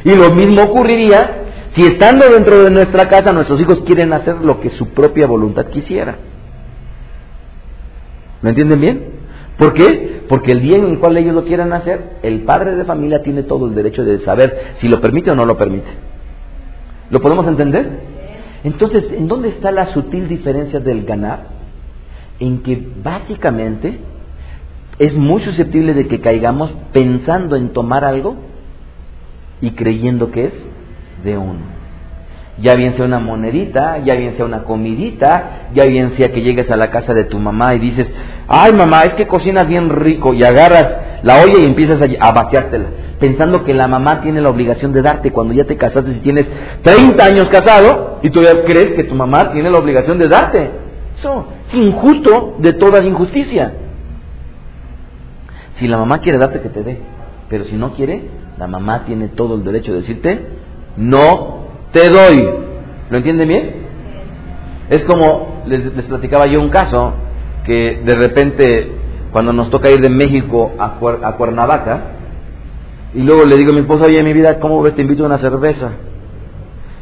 [SPEAKER 2] Y lo mismo ocurriría si estando dentro de nuestra casa nuestros hijos quieren hacer lo que su propia voluntad quisiera. ¿Lo entienden bien? ¿Por qué? Porque el día en el cual ellos lo quieran hacer, el padre de familia tiene todo el derecho de saber si lo permite o no lo permite. ¿Lo podemos entender? Entonces, ¿en dónde está la sutil diferencia del ganar? En que básicamente es muy susceptible de que caigamos pensando en tomar algo y creyendo que es de uno. Ya bien sea una monedita, ya bien sea una comidita, ya bien sea que llegues a la casa de tu mamá y dices, ay mamá, es que cocinas bien rico y agarras la olla y empiezas a, vaciártela, pensando que la mamá tiene la obligación de darte cuando ya te casaste si tienes 30 años casado y todavía crees que tu mamá tiene la obligación de darte. Eso es injusto de toda injusticia. Si la mamá quiere darte, que te dé. Pero si no quiere, la mamá tiene todo el derecho de decirte, no te doy. ¿Lo entienden bien? Es como les, les platicaba yo un caso que de repente cuando nos toca ir de México a, a Cuernavaca, y luego le digo a mi esposa, oye, mi vida, ¿cómo ves? Te invito a una cerveza.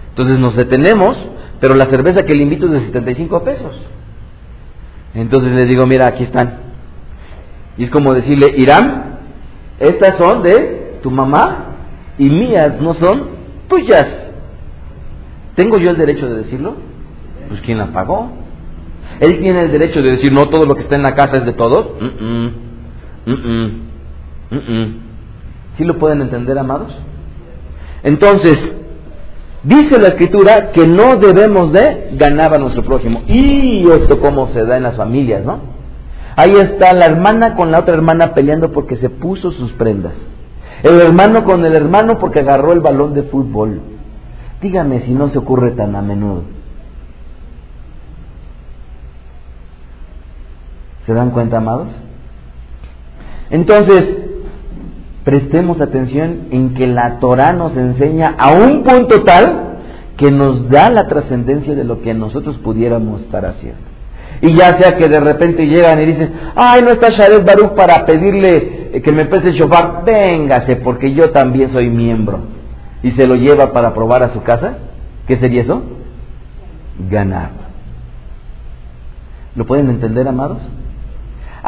[SPEAKER 2] Entonces nos detenemos, pero la cerveza que le invito es de 75 pesos. Entonces le digo, mira, aquí están. Y es como decirle, Irán, estas son de tu mamá y mías, no son tuyas. ¿Tengo yo el derecho de decirlo? Pues ¿quién la pagó? Él tiene el derecho de decir, no todo lo que está en la casa es de todos. ¿Sí lo pueden entender, amados? Entonces, dice la escritura que no debemos de ganar a nuestro prójimo. Y esto cómo se da en las familias, ¿no? Ahí está la hermana con la otra hermana peleando porque se puso sus prendas. El hermano con el hermano porque agarró el balón de fútbol. Dígame si no se ocurre tan a menudo. ¿Se dan cuenta, amados? Entonces, prestemos atención en que la Torah nos enseña a un punto tal que nos da la trascendencia de lo que nosotros pudiéramos estar haciendo. Y ya sea que de repente llegan y dicen, ay, no está Sharet Baruch para pedirle eh, que me preste el shofar, véngase, porque yo también soy miembro. Y se lo lleva para probar a su casa. ¿Qué sería eso? Ganar. ¿Lo pueden entender, amados?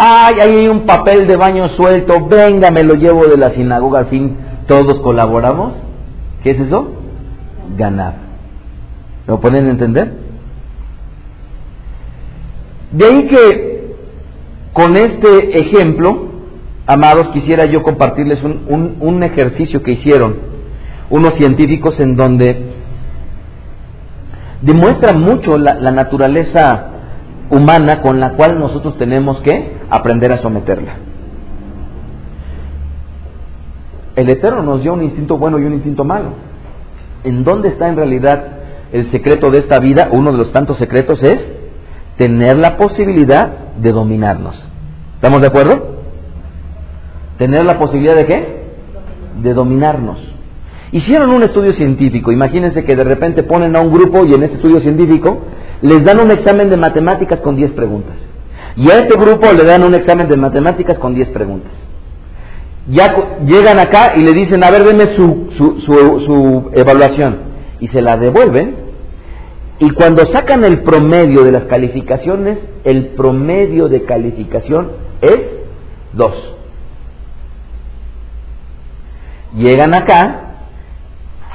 [SPEAKER 2] Ay, ahí hay un papel de baño suelto, venga, me lo llevo de la sinagoga, al fin todos colaboramos. ¿Qué es eso? Ganar. ¿Lo pueden entender? De ahí que con este ejemplo, amados, quisiera yo compartirles un, ejercicio que hicieron unos científicos en donde demuestra mucho la, naturaleza humana con la cual nosotros tenemos que aprender a someterla. El Eterno nos dio un instinto bueno y un instinto malo. ¿En dónde está en realidad el secreto de esta vida? Uno de los tantos secretos es tener la posibilidad de dominarnos. ¿Estamos de acuerdo? Tener la posibilidad de qué? De dominarnos. Hicieron un estudio científico. Imagínense que de repente ponen a un grupo y en este estudio científico les dan un examen de matemáticas con 10 preguntas. Y a este grupo le dan un examen de matemáticas con 10 preguntas. Ya llegan acá y le dicen, a ver, denme su, su, su evaluación. Y se la devuelven y cuando sacan el promedio de las calificaciones, el promedio de calificación es 2. Llegan acá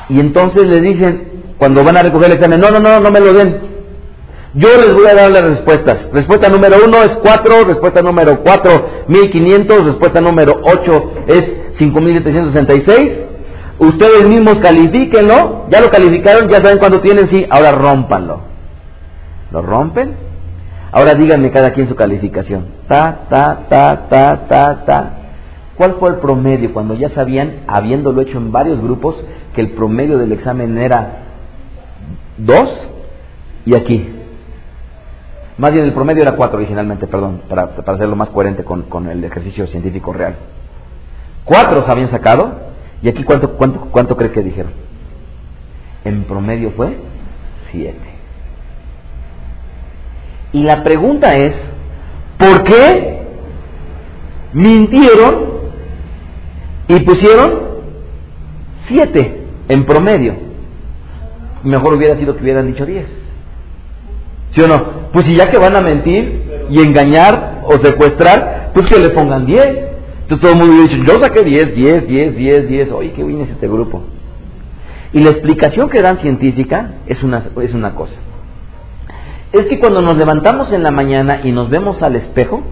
[SPEAKER 2] y entonces les dicen, cuando van a recoger el examen, no, no, no, no me lo den. Yo les voy a dar las respuestas. Respuesta número 1 es 4, respuesta número 4, 1500, respuesta número 8 es 5766 Ustedes mismos califíquenlo, ya lo calificaron, ya saben cuándo tienen, sí, ahora rompanlo. ¿Lo rompen? Ahora díganme cada quien su calificación. Ta, ta, ta, ta, ta, ta. ¿Cuál fue el promedio cuando ya sabían, habiéndolo hecho en varios grupos, que el promedio del examen era 2 y aquí? Más bien el promedio era 4 originalmente, perdón, para, para hacerlo más coherente con, con el ejercicio científico real. Cuatro se habían sacado ¿Y aquí cuánto, cuánto, cuánto cree que dijeron? En promedio fue siete. Y la pregunta es, ¿por qué mintieron y pusieron siete en promedio? Mejor hubiera sido que hubieran dicho diez. ¿Sí o no? Pues si ya que van a mentir y engañar o secuestrar, pues que le pongan diez. Entonces todo el mundo dice, yo saqué 10, 10, 10, 10, 10, oye, qué bien es este grupo. Y la explicación que dan científica es una, es una cosa. Es que cuando nos levantamos en la mañana y nos vemos al espejo,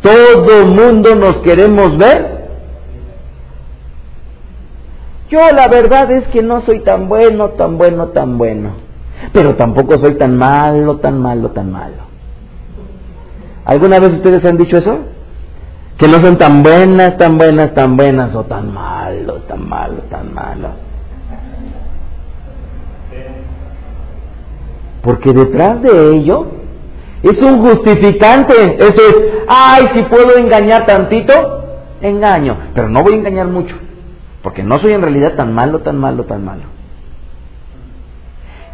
[SPEAKER 2] todo el mundo nos queremos ver. Yo la verdad es que no soy tan bueno, tan bueno, tan bueno. Pero tampoco soy tan malo, tan malo, tan malo. ¿Alguna vez ustedes han dicho eso? que no son tan buenas, tan buenas, tan buenas o tan malos, tan malos, tan malos. Porque detrás de ello es un justificante. Eso es, ay, si puedo engañar tantito, engaño. Pero no voy a engañar mucho. Porque no soy en realidad tan malo, tan malo, tan malo.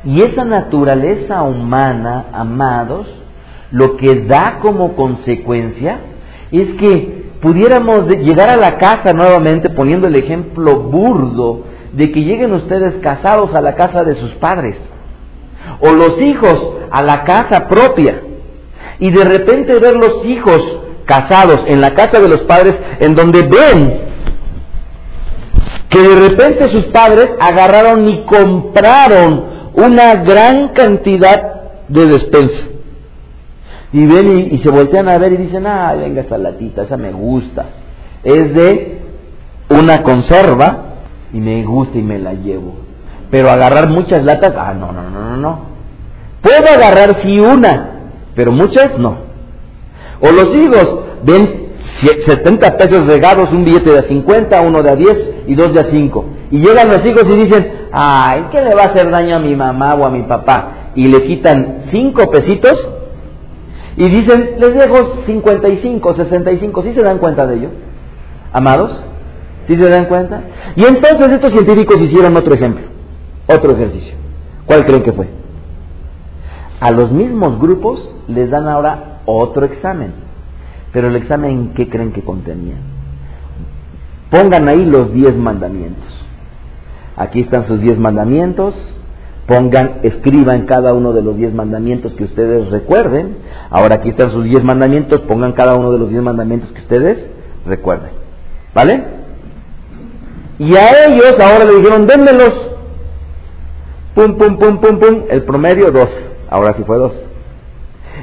[SPEAKER 2] Y esa naturaleza humana, amados, lo que da como consecuencia es que pudiéramos llegar a la casa nuevamente poniendo el ejemplo burdo de que lleguen ustedes casados a la casa de sus padres o los hijos a la casa propia y de repente ver los hijos casados en la casa de los padres en donde ven que de repente sus padres agarraron y compraron una gran cantidad de despensa y ven y, se voltean a ver y dicen, ah, venga esta latita, esa me gusta. Es de una conserva y me gusta y me la llevo. Pero agarrar muchas latas, ah, no, no, no, no, no. Puedo agarrar sí una, pero muchas no. O los hijos ven 70 pesos regados, un billete de 50, uno de a 10 y dos de a 5. Y llegan los hijos y dicen, ay, ¿qué le va a hacer daño a mi mamá o a mi papá? Y le quitan 5 pesitos y dicen, les dejo 55, 65, ¿sí se dan cuenta de ello? Amados, ¿sí se dan cuenta? Y entonces estos científicos hicieron otro ejemplo, otro ejercicio. ¿Cuál creen que fue? A los mismos grupos les dan ahora otro examen. Pero el examen, ¿qué creen que contenía? Pongan ahí los diez mandamientos. Aquí están sus diez mandamientos. Pongan, escriban cada uno de los diez mandamientos que ustedes recuerden. Ahora aquí están sus diez mandamientos. Pongan cada uno de los diez mandamientos que ustedes recuerden. ¿Vale? Y a ellos ahora le dijeron, dénmelos. Pum, pum, pum, pum, pum. El promedio, dos. Ahora sí fue dos.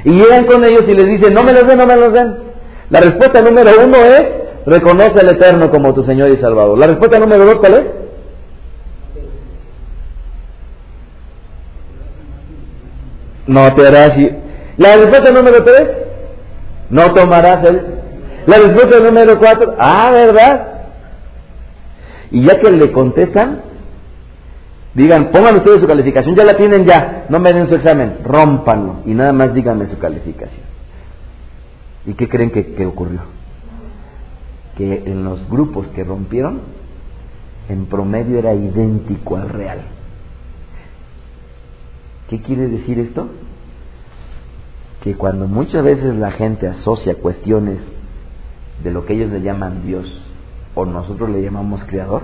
[SPEAKER 2] Y llegan con ellos y les dicen, no me los den, no me los den. La respuesta número uno es, reconoce al Eterno como tu Señor y Salvador. La respuesta número dos, ¿cuál es? No te harás. La respuesta número tres, no tomarás el. La respuesta número cuatro, ah, ¿verdad? Y ya que le contestan, digan, pongan ustedes su calificación, ya la tienen ya, no me den su examen, rompanlo y nada más díganme su calificación. ¿Y qué creen que, que ocurrió? Que en los grupos que rompieron, en promedio era idéntico al real. ¿Qué quiere decir esto? Que cuando muchas veces la gente asocia cuestiones de lo que ellos le llaman Dios o nosotros le llamamos Creador,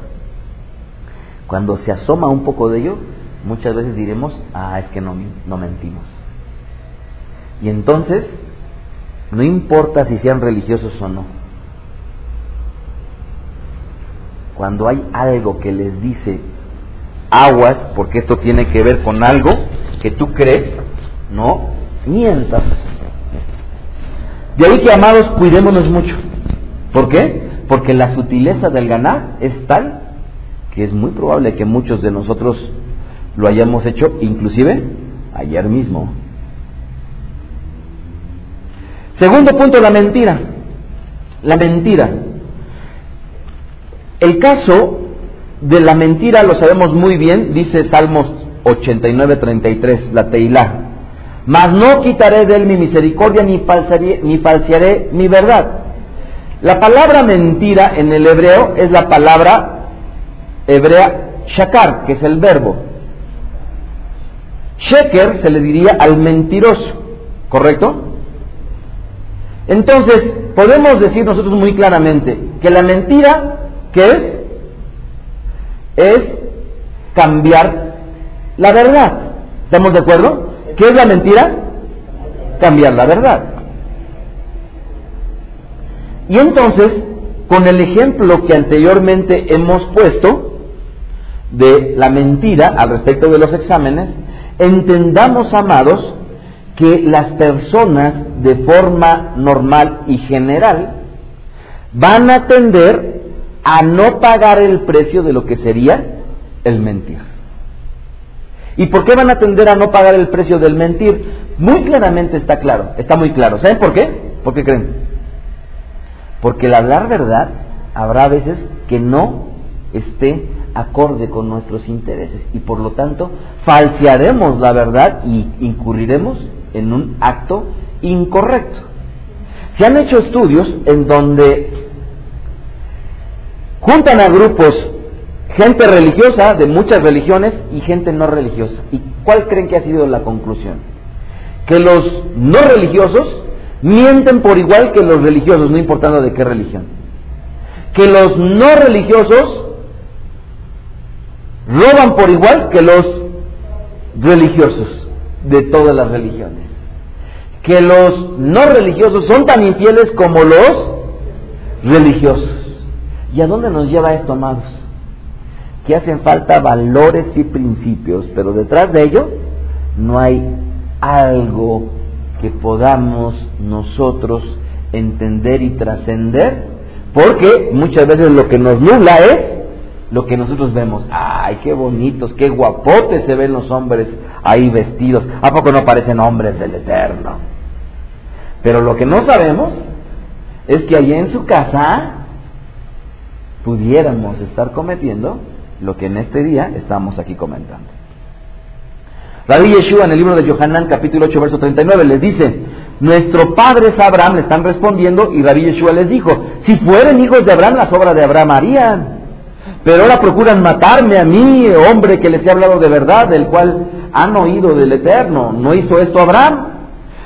[SPEAKER 2] cuando se asoma un poco de ello, muchas veces diremos, ah, es que no, no mentimos. Y entonces, no importa si sean religiosos o no, cuando hay algo que les dice aguas, porque esto tiene que ver con algo que tú crees, no mientas. De ahí que, amados, cuidémonos mucho. ¿Por qué? Porque la sutileza del ganar es tal que es muy probable que muchos de nosotros lo hayamos hecho, inclusive ayer mismo. Segundo punto, la mentira. La mentira. El caso de la mentira lo sabemos muy bien, dice Salmos 89:33, la Teilá. Mas no quitaré de él mi misericordia ni falsearé, ni falsearé mi verdad. La palabra mentira en el hebreo es la palabra hebrea shakar, que es el verbo. Sheker se le diría al mentiroso, ¿correcto? Entonces, podemos decir nosotros muy claramente que la mentira, ¿qué es? Es cambiar la verdad. ¿Estamos de acuerdo? ¿Qué es la mentira? Cambiar la verdad. Y entonces, con el ejemplo que anteriormente hemos puesto de la mentira al respecto de los exámenes, entendamos, amados, que las personas de forma normal y general van a tender a no pagar el precio de lo que sería el mentir. ¿Y por qué van a tender a no pagar el precio del mentir? Muy claramente está claro, está muy claro. ¿Saben por qué? ¿Por qué creen? Porque el hablar verdad habrá veces que no esté acorde con nuestros intereses y por lo tanto falsearemos la verdad y incurriremos en un acto incorrecto. Se han hecho estudios en donde juntan a grupos gente religiosa de muchas religiones y gente no religiosa. ¿Y cuál creen que ha sido la conclusión? Que los no religiosos mienten por igual que los religiosos, no importando de qué religión. Que los no religiosos roban por igual que los religiosos de todas las religiones. Que los no religiosos son tan infieles como los religiosos. ¿Y a dónde nos lleva esto, amados? Que hacen falta valores y principios, pero detrás de ello no hay algo que podamos nosotros entender y trascender, porque muchas veces lo que nos nubla es lo que nosotros vemos. Ay, qué bonitos, qué guapotes se ven los hombres ahí vestidos. ¿A poco no parecen hombres del Eterno? Pero lo que no sabemos es que allí en su casa pudiéramos estar cometiendo lo que en este día estamos aquí comentando. Rabbi Yeshua en el libro de Yohanan capítulo 8 verso 39 les dice, nuestro padre es Abraham, le están respondiendo y Rabbi Yeshua les dijo, si fueren hijos de Abraham, las obras de Abraham harían. Pero ahora procuran matarme a mí, hombre que les he hablado de verdad, del cual han oído del Eterno. ¿No hizo esto Abraham?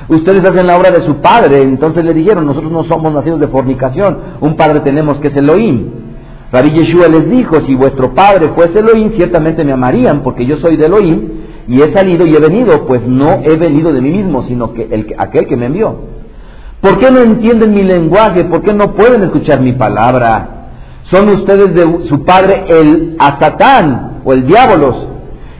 [SPEAKER 2] Ustedes hacen la obra de su padre. Entonces le dijeron, nosotros no somos nacidos de fornicación. Un padre tenemos que es Elohim. Rabbi Yeshua les dijo, si vuestro padre fuese Elohim, ciertamente me amarían, porque yo soy de Elohim, y he salido y he venido, pues no he venido de mí mismo, sino que el, aquel que me envió. ¿Por qué no entienden mi lenguaje? ¿Por qué no pueden escuchar mi palabra? Son ustedes de su padre el Azatán o el Diabolos.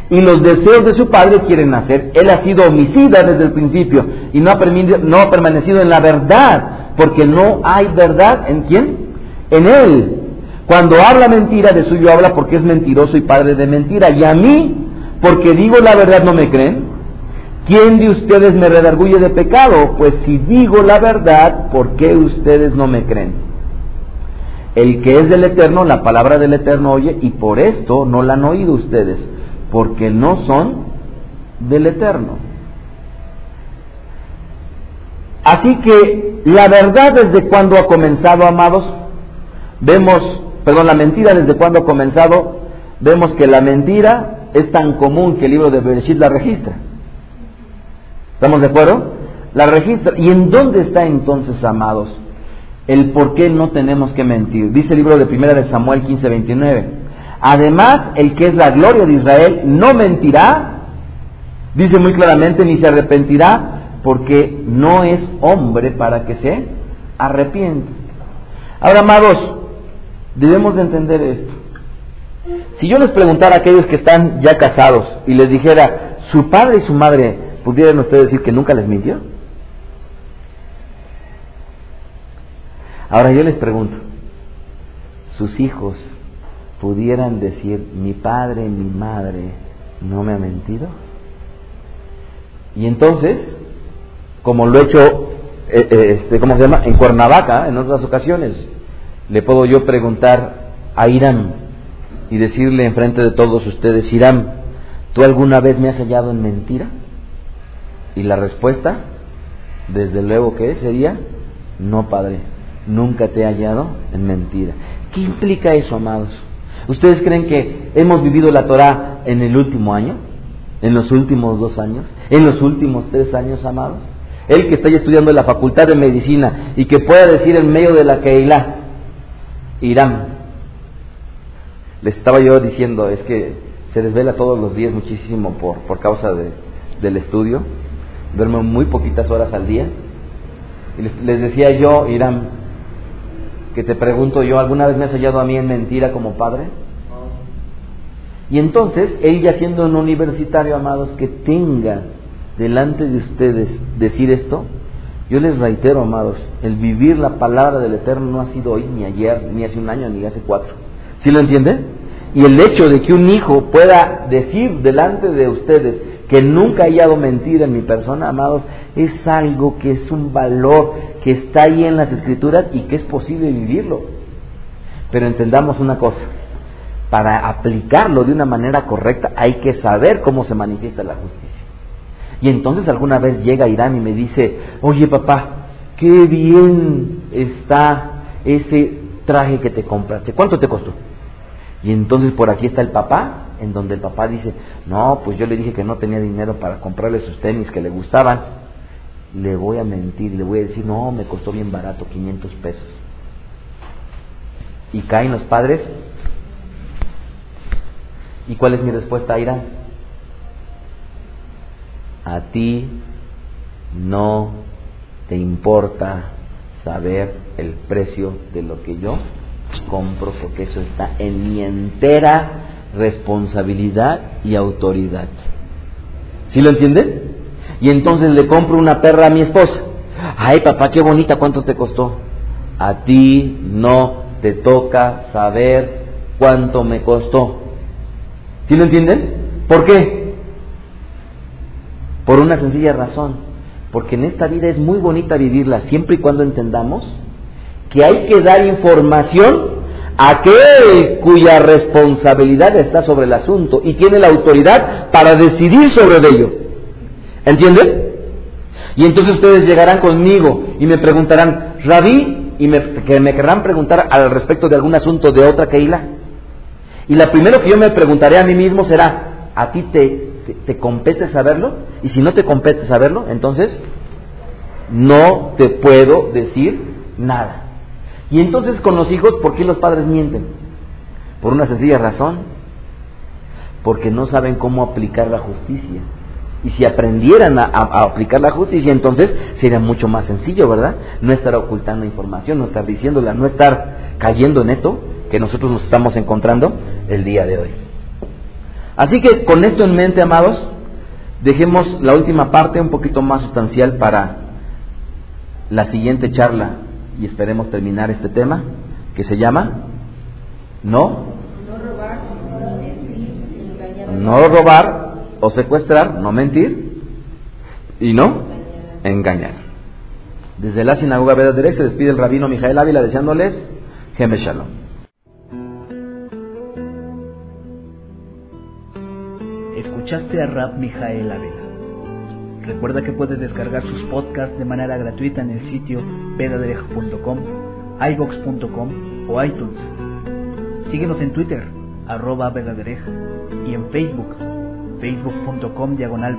[SPEAKER 2] Y los deseos de su padre quieren hacer. Él ha sido homicida desde el principio y no ha, no ha permanecido en la verdad, porque no hay verdad en quién? En él. Cuando habla mentira, de suyo habla porque es mentiroso y padre de mentira. Y a mí, porque digo la verdad, no me creen. ¿Quién de ustedes me redarguye de pecado? Pues si digo la verdad, ¿por qué ustedes no me creen? El que es del Eterno, la palabra del Eterno oye, y por esto no la han oído ustedes, porque no son del Eterno. Así que la verdad desde cuando ha comenzado, amados, vemos, perdón, la mentira desde cuando ha comenzado, vemos que la mentira es tan común que el libro de Bereshit la registra. ¿Estamos de acuerdo? La registra. ¿Y en dónde está entonces, amados, el por qué no tenemos que mentir? Dice el libro de Primera de Samuel 15, 29. Además, el que es la gloria de Israel no mentirá, dice muy claramente, ni se arrepentirá, porque no es hombre para que se arrepiente. Ahora, amados, debemos de entender esto. Si yo les preguntara a aquellos que están ya casados y les dijera, su padre y su madre, ¿pudieran ustedes decir que nunca les mintió? Ahora yo les pregunto, ¿sus hijos pudieran decir, mi padre, mi madre no me ha mentido? Y entonces, como lo he hecho, eh, eh, este, ¿cómo se llama? En Cuernavaca, en otras ocasiones, le puedo yo preguntar a Irán, y decirle enfrente de todos ustedes, Irán, ¿tú alguna vez me has hallado en mentira? Y la respuesta, desde luego que sería, no, Padre, nunca te he hallado en mentira. ¿Qué implica eso, amados? ¿Ustedes creen que hemos vivido la Torah en el último año? ¿En los últimos dos años? ¿En los últimos tres años, amados? Él que está estudiando en la Facultad de Medicina y que pueda decir en medio de la Keilah, Irán, les estaba yo diciendo, es que se desvela todos los días muchísimo por, por causa de, del estudio, duermo muy poquitas horas al día. Y les, decía yo, Irán, que te pregunto yo, ¿alguna vez me has hallado a mí en mentira como padre? Y entonces, él ya siendo un universitario, amados, que tenga delante de ustedes decir esto, yo les reitero, amados, el vivir la palabra del Eterno no ha sido hoy, ni ayer, ni hace un año, ni hace cuatro. ¿Sí lo entiende? Y el hecho de que un hijo pueda decir delante de ustedes que nunca haya hallado mentira en mi persona, amados, es algo que es un valor que está ahí en las escrituras y que es posible vivirlo. Pero entendamos una cosa, para aplicarlo de una manera correcta hay que saber cómo se manifiesta la justicia. Y entonces alguna vez llega Irán y me dice, oye papá, qué bien está ese traje que te compraste, ¿cuánto te costó? Y entonces por aquí está el papá, en donde el papá dice, no, pues yo le dije que no tenía dinero para comprarle sus tenis que le gustaban. Le voy a mentir, le voy a decir, no, me costó bien barato, 500 pesos. Y caen los padres. ¿Y cuál es mi respuesta, Ira? A ti no te importa saber el precio de lo que yo compro porque eso está en mi entera responsabilidad y autoridad. ¿Sí lo entienden? Y entonces le compro una perra a mi esposa. Ay, papá, qué bonita, ¿cuánto te costó? A ti no te toca saber cuánto me costó. ¿Sí lo entienden? ¿Por qué? Por una sencilla razón. Porque en esta vida es muy bonita vivirla siempre y cuando entendamos que hay que dar información a aquel cuya responsabilidad está sobre el asunto y tiene la autoridad para decidir sobre ello. ¿Entienden? Y entonces ustedes llegarán conmigo y me preguntarán, Rabí, y me, que me querrán preguntar al respecto de algún asunto de otra Keila. Y la primero que yo me preguntaré a mí mismo será, ¿a ti te te, te compete saberlo, y si no te compete saberlo, entonces no te puedo decir nada. Y entonces con los hijos, ¿por qué los padres mienten? Por una sencilla razón, porque no saben cómo aplicar la justicia. Y si aprendieran a, aplicar la justicia, entonces sería mucho más sencillo, ¿verdad? No estar ocultando información, no estar diciéndola, no estar cayendo en esto que nosotros nos estamos encontrando el día de hoy. Así que con esto en mente, amados, dejemos la última parte un poquito más sustancial para la siguiente charla y esperemos terminar este tema que se llama No no robar o secuestrar, no mentir y no engañar. Desde la sinagoga Veda se despide el rabino Mijael Ávila deseándoles Geme Shalom.
[SPEAKER 1] Escuchaste a Rab Mijael. Recuerda que puedes descargar sus podcasts de manera gratuita en el sitio vedaderej.com, ibox.com o iTunes. Síguenos en Twitter, arroba y en Facebook, facebook.com diagonal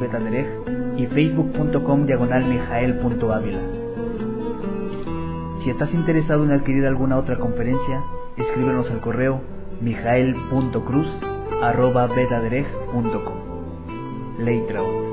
[SPEAKER 1] y facebook.com diagonal mijael.ávila. Si estás interesado en adquirir alguna otra conferencia, escríbenos al correo mijael.cruz arroba betadereg.com. Leitraut.